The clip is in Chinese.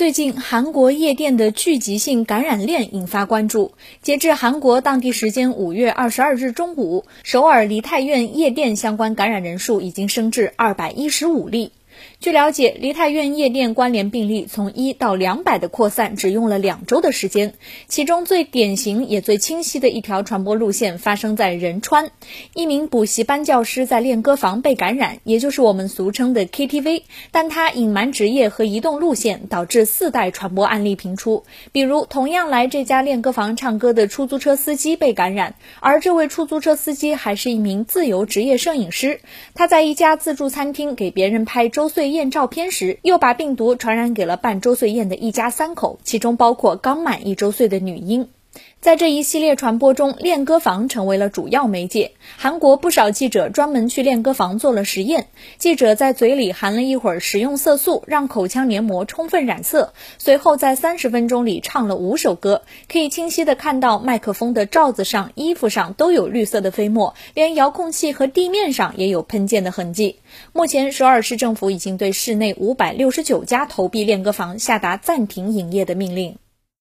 最近，韩国夜店的聚集性感染链引发关注。截至韩国当地时间五月二十二日中午，首尔梨泰院夜店相关感染人数已经升至二百一十五例。据了解，梨泰院夜店关联病例从一到两百的扩散只用了两周的时间。其中最典型也最清晰的一条传播路线发生在仁川，一名补习班教师在练歌房被感染，也就是我们俗称的 KTV，但他隐瞒职业和移动路线，导致四代传播案例频出。比如，同样来这家练歌房唱歌的出租车司机被感染，而这位出租车司机还是一名自由职业摄影师，他在一家自助餐厅给别人拍照周岁。宴照片时，又把病毒传染给了办周岁宴的一家三口，其中包括刚满一周岁的女婴。在这一系列传播中，练歌房成为了主要媒介。韩国不少记者专门去练歌房做了实验。记者在嘴里含了一会儿食用色素，让口腔黏膜充分染色，随后在三十分钟里唱了五首歌。可以清晰的看到麦克风的罩子上、衣服上都有绿色的飞沫，连遥控器和地面上也有喷溅的痕迹。目前，首尔市政府已经对市内五百六十九家投币练歌房下达暂停营业的命令。